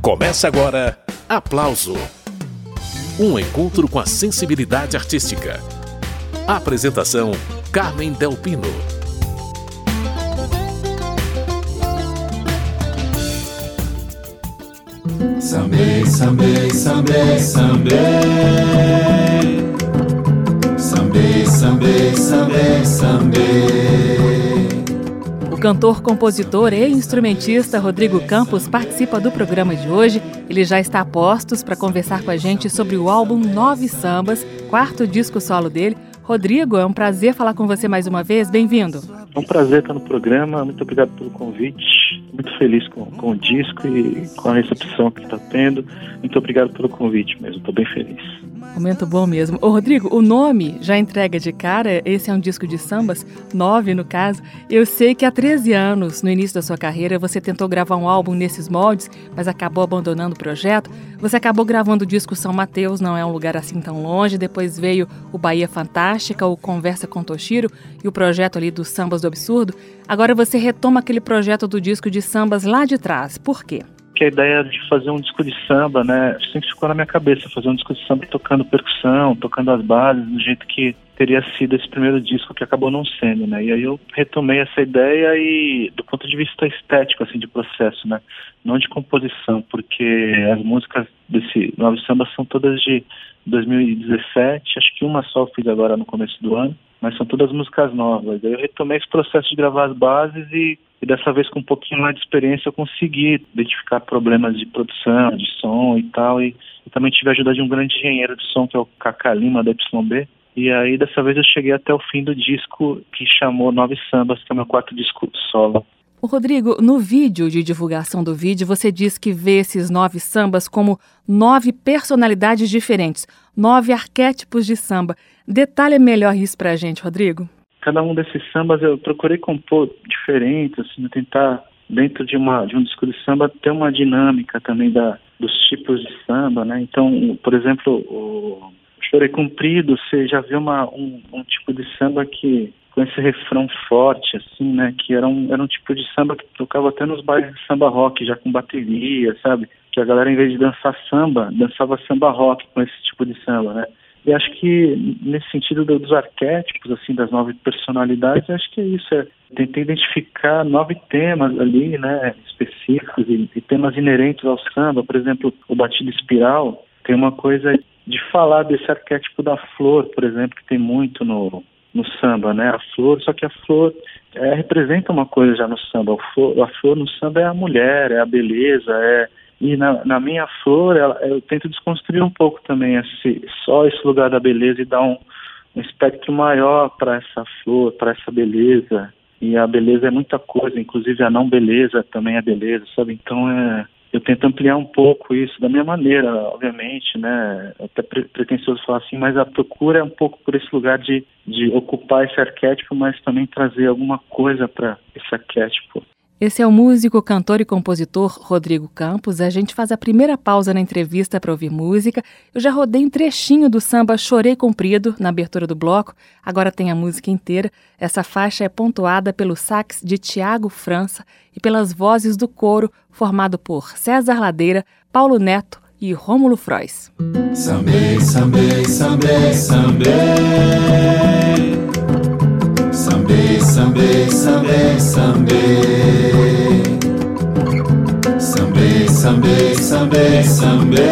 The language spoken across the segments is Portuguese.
Começa agora Aplauso um encontro com a sensibilidade artística. Apresentação: Carmen Delpino. Sambê, sambê, sambê, sambê. Sambê, sambê, sambê, sambê. O cantor, compositor e instrumentista Rodrigo Campos participa do programa de hoje. Ele já está a postos para conversar com a gente sobre o álbum Nove Sambas, quarto disco solo dele. Rodrigo, é um prazer falar com você mais uma vez. Bem-vindo. É um prazer estar no programa. Muito obrigado pelo convite. Muito feliz com, com o disco e com a recepção que está tendo. Muito obrigado pelo convite mesmo. Estou bem feliz. Momento bom mesmo. Ô, Rodrigo, o nome já entrega de cara. Esse é um disco de sambas, nove no caso. Eu sei que há 13 anos, no início da sua carreira, você tentou gravar um álbum nesses moldes, mas acabou abandonando o projeto. Você acabou gravando o disco São Mateus, não é um lugar assim tão longe. Depois veio o Bahia Fantástica, o Conversa com Toshiro e o projeto ali dos Sambas do Absurdo. Agora você retoma aquele projeto do disco de sambas lá de trás. Por quê? que a ideia de fazer um disco de samba, né, sempre ficou na minha cabeça, fazer um disco de samba tocando percussão, tocando as bases, do jeito que teria sido esse primeiro disco que acabou não sendo, né? E aí eu retomei essa ideia e do ponto de vista estético, assim, de processo, né? Não de composição, porque as músicas desse Novo Samba são todas de 2017, acho que uma só eu fiz agora no começo do ano, mas são todas músicas novas. Aí eu retomei esse processo de gravar as bases e e dessa vez com um pouquinho mais de experiência eu consegui identificar problemas de produção, de som e tal, e, e também tive a ajuda de um grande engenheiro de som que é o Cacá Lima da YB, e aí dessa vez eu cheguei até o fim do disco que chamou Nove Sambas, que é o meu quarto disco solo. Rodrigo, no vídeo de divulgação do vídeo, você diz que vê esses nove sambas como nove personalidades diferentes, nove arquétipos de samba. Detalhe melhor isso pra gente, Rodrigo cada um desses sambas eu procurei compor diferente, assim, tentar dentro de uma de um disco de samba ter uma dinâmica também da dos tipos de samba, né? Então, por exemplo, o Chorei Cumprido, você já viu uma, um, um tipo de samba que com esse refrão forte, assim, né? Que era um, era um tipo de samba que tocava até nos bailes de samba rock, já com bateria, sabe? Que a galera, em vez de dançar samba, dançava samba rock com esse tipo de samba, né? E acho que nesse sentido dos arquétipos, assim, das nove personalidades, acho que é isso. É, tentei identificar nove temas ali, né, específicos e, e temas inerentes ao samba. Por exemplo, o batido espiral tem uma coisa de falar desse arquétipo da flor, por exemplo, que tem muito no, no samba, né? A flor, só que a flor é, representa uma coisa já no samba. A flor, a flor no samba é a mulher, é a beleza, é e na, na minha flor, ela, eu tento desconstruir um pouco também esse, só esse lugar da beleza e dar um, um espectro maior para essa flor, para essa beleza. E a beleza é muita coisa, inclusive a não beleza também é beleza, sabe? Então é, tento ampliar um pouco isso da minha maneira, obviamente, né? É até pre pretensioso falar assim, mas a procura é um pouco por esse lugar de, de ocupar esse arquétipo, mas também trazer alguma coisa para esse arquétipo. Esse é o músico, cantor e compositor Rodrigo Campos. A gente faz a primeira pausa na entrevista para ouvir música. Eu já rodei um trechinho do samba Chorei Comprido na abertura do bloco. Agora tem a música inteira. Essa faixa é pontuada pelo sax de Tiago França e pelas vozes do coro formado por César Ladeira, Paulo Neto e Rômulo Frois. Sambê, sambê, sambê, sambê. Sambê, sambê, sambê, sambê. Sambê, sambê, sambê, sambê.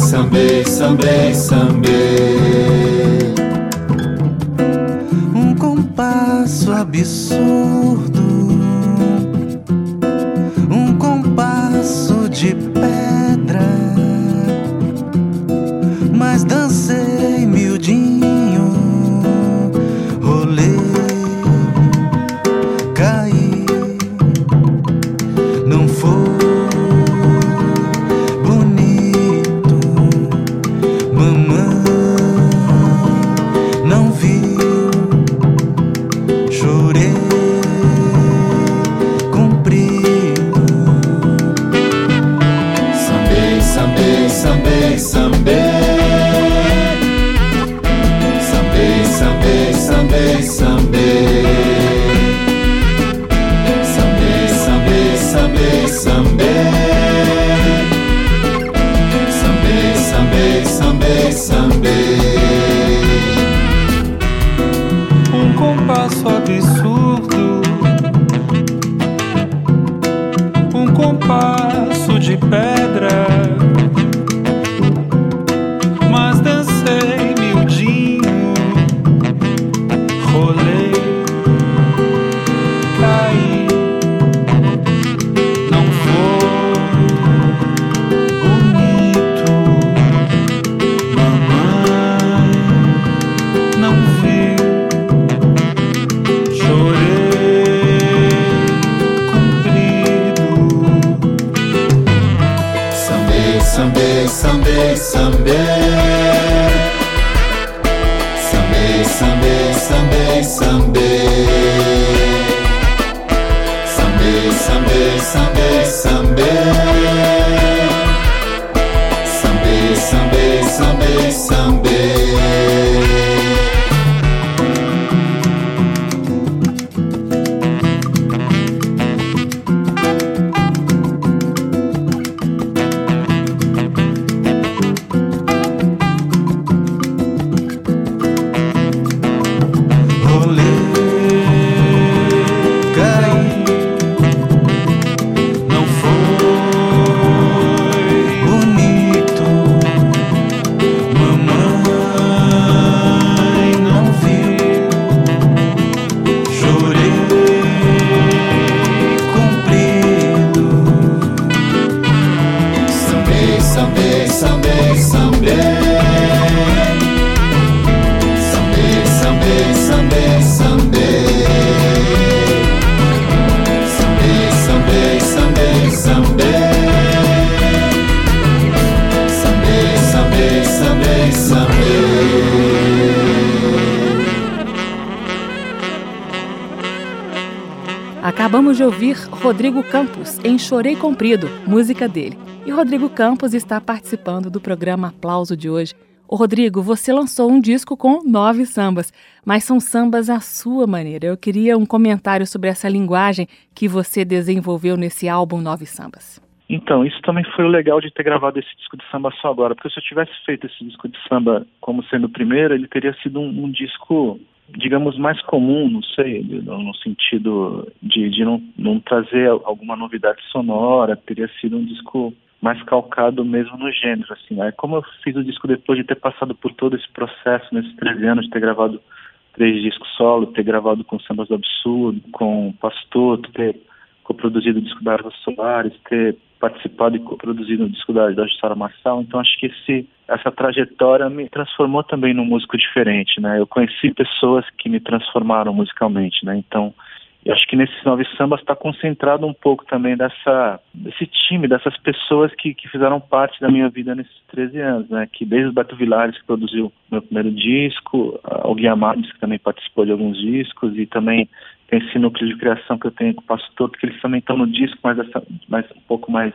Sambê, sambê, sambê. Um compasso absurdo. Um compasso de someday, someday. Someday, someday, someday, someday. Acabamos de ouvir Rodrigo Campos em Chorei Comprido, música dele. E Rodrigo Campos está participando do programa Aplauso de hoje. O Rodrigo, você lançou um disco com nove sambas, mas são sambas à sua maneira. Eu queria um comentário sobre essa linguagem que você desenvolveu nesse álbum Nove Sambas. Então, isso também foi o legal de ter gravado esse disco de samba só agora, porque se eu tivesse feito esse disco de samba como sendo o primeiro, ele teria sido um, um disco digamos, mais comum, não sei, no sentido de, de não, não trazer alguma novidade sonora, teria sido um disco mais calcado mesmo no gênero, assim. Aí como eu fiz o disco depois de ter passado por todo esse processo, nesses 13 anos, de ter gravado três discos solo, ter gravado com Sambas do Absurdo, com Pastor, ter coproduzido o disco da Arva Soares, ter participado e coproduzido o disco da, da Jussara Marçal, então acho que esse, essa trajetória me transformou também num músico diferente, né? Eu conheci pessoas que me transformaram musicalmente, né? Então, eu acho que nesses nove sambas está concentrado um pouco também dessa, desse time, dessas pessoas que, que fizeram parte da minha vida nesses 13 anos, né? Que desde o Beto Vilares, que produziu meu primeiro disco, o Gui Amados, que também participou de alguns discos, e também tem esse núcleo de criação que eu tenho com o Pastor, porque eles também estão no disco, mas, essa, mais, um pouco mais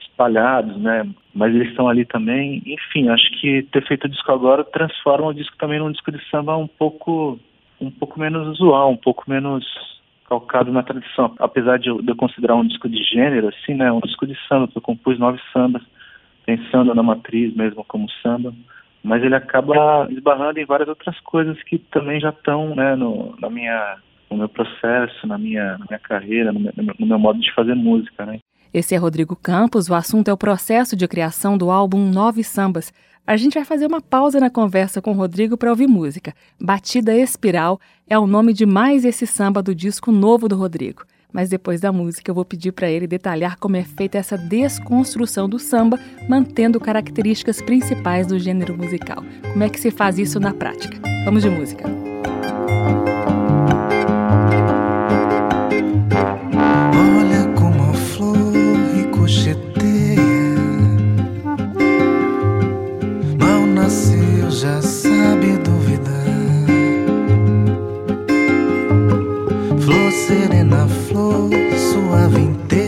espalhados, né? Mas eles estão ali também. Enfim, acho que ter feito o disco agora transforma o disco também num disco de samba um pouco, um pouco menos usual, um pouco menos calcado na tradição. Apesar de eu, de eu considerar um disco de gênero, assim, né? Um disco de samba, que eu compus nove sambas, pensando na matriz mesmo como samba mas ele acaba esbarrando em várias outras coisas que também já estão né, no, na minha no meu processo, na minha, na minha carreira, no meu, no meu modo de fazer música. Né? Esse é Rodrigo Campos. O assunto é o processo de criação do álbum Nove Sambas. A gente vai fazer uma pausa na conversa com o Rodrigo para ouvir música. Batida Espiral é o nome de mais esse samba do disco novo do Rodrigo. Mas depois da música eu vou pedir para ele detalhar como é feita essa desconstrução do samba, mantendo características principais do gênero musical. Como é que se faz isso na prática? Vamos de música. Flor de laranjeira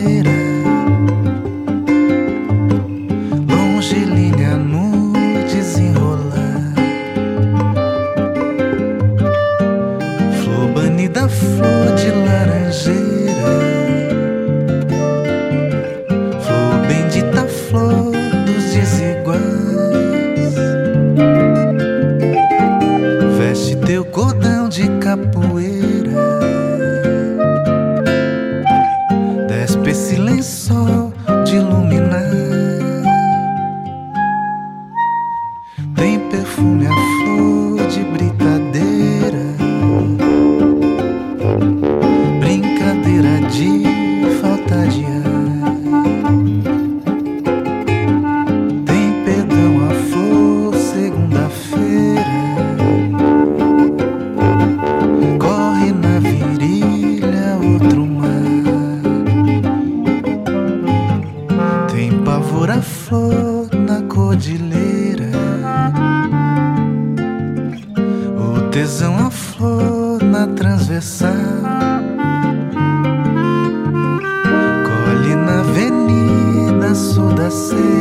song. a flor na cordilheira. O tesão a flor na transversal. Colhe na avenida sul da serra.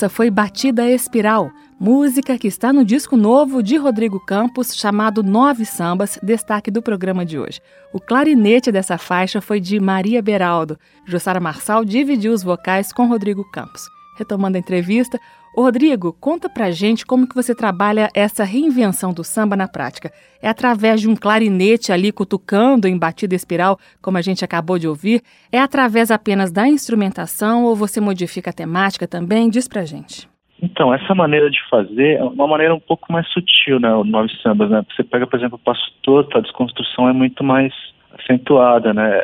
Essa foi Batida Espiral, música que está no disco novo de Rodrigo Campos, chamado Nove Sambas, destaque do programa de hoje. O clarinete dessa faixa foi de Maria Beraldo. Jussara Marçal dividiu os vocais com Rodrigo Campos. Retomando a entrevista, Rodrigo, conta pra gente como que você trabalha essa reinvenção do samba na prática. É através de um clarinete ali cutucando em batida espiral, como a gente acabou de ouvir? É através apenas da instrumentação ou você modifica a temática também? Diz pra gente. Então, essa maneira de fazer é uma maneira um pouco mais sutil, né, Nove Sambas, né? Você pega, por exemplo, o passo torto, a desconstrução é muito mais acentuada, né?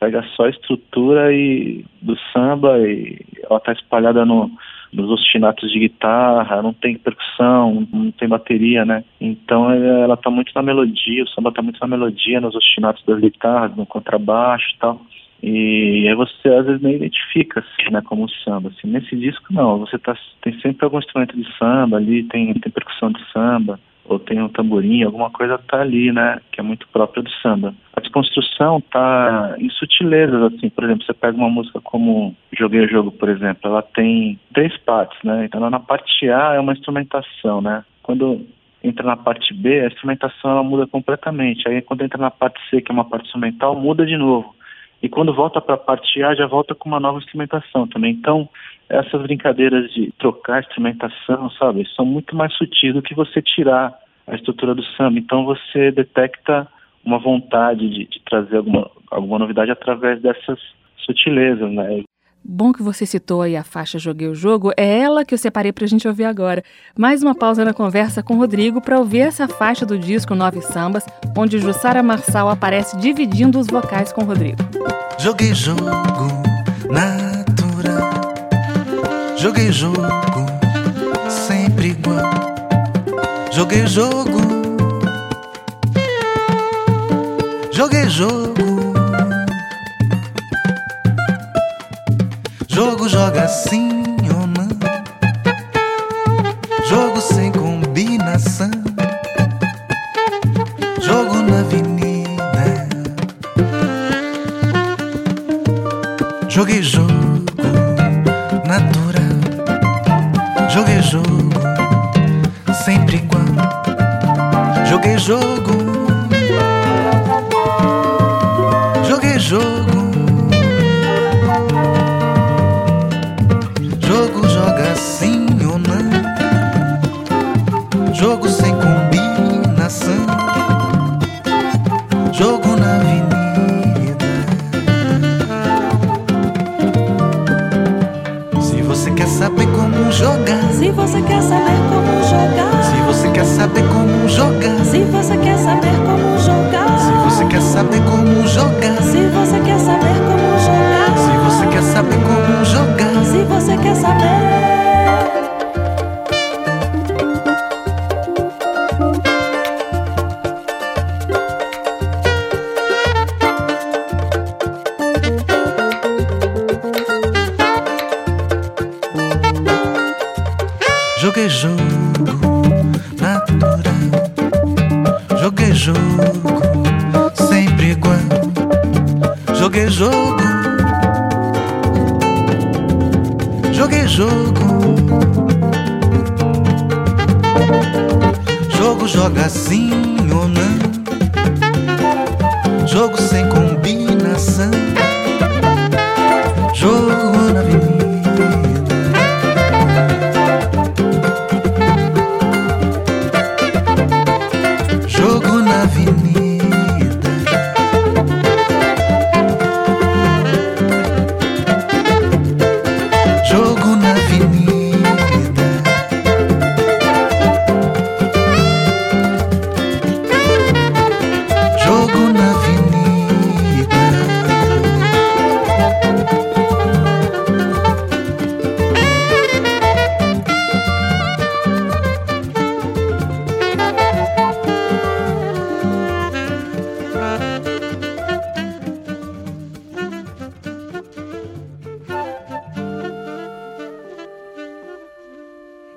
Pega só a estrutura e do samba e ela tá espalhada no nos ostinatos de guitarra, não tem percussão, não tem bateria, né? Então ela está muito na melodia, o samba está muito na melodia, nos ostinatos das guitarras, no contrabaixo e tal. E aí você às vezes nem identifica assim, né, como samba. Assim. Nesse disco não, você tá, tem sempre algum instrumento de samba ali, tem, tem percussão de samba ou tem um tamborim, alguma coisa tá ali, né, que é muito própria do samba. A desconstrução tá em sutilezas, assim, por exemplo, você pega uma música como Joguei o Jogo, por exemplo, ela tem três partes, né, então na parte A é uma instrumentação, né, quando entra na parte B, a instrumentação ela muda completamente, aí quando entra na parte C, que é uma parte instrumental, muda de novo. E quando volta para parte A, já volta com uma nova instrumentação também. Então, essas brincadeiras de trocar instrumentação, sabe, são muito mais sutis do que você tirar a estrutura do samba. Então você detecta uma vontade de, de trazer alguma, alguma novidade através dessas sutilezas, né? Bom que você citou aí a faixa Joguei o Jogo, é ela que eu separei para a gente ouvir agora. Mais uma pausa na conversa com o Rodrigo para ouvir essa faixa do disco Nove Sambas, onde Jussara Marçal aparece dividindo os vocais com o Rodrigo. Joguei jogo natural, joguei jogo sempre igual, joguei jogo, joguei jogo. Joga assim ou não? Jogo sem combinação. Jogo na avenida. Joguei jogo natural. Joguei jogo sempre igual. Joguei jogo. Joguei. Jogo jogar, se você quer saber como jogar, se você quer saber como jogar, se você quer saber como jogar, se você quer saber como jogar, se você quer saber como jogar, se você quer saber como jogar, se você quer saber. jogo, sempre igual. Joguei jogo.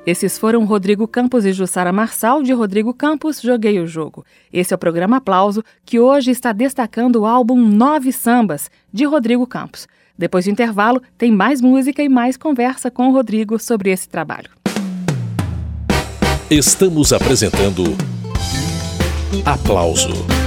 Esses foram Rodrigo Campos e Jussara Marçal, de Rodrigo Campos, Joguei o Jogo. Esse é o programa Aplauso, que hoje está destacando o álbum Nove Sambas, de Rodrigo Campos. Depois do intervalo, tem mais música e mais conversa com o Rodrigo sobre esse trabalho. Estamos apresentando Aplauso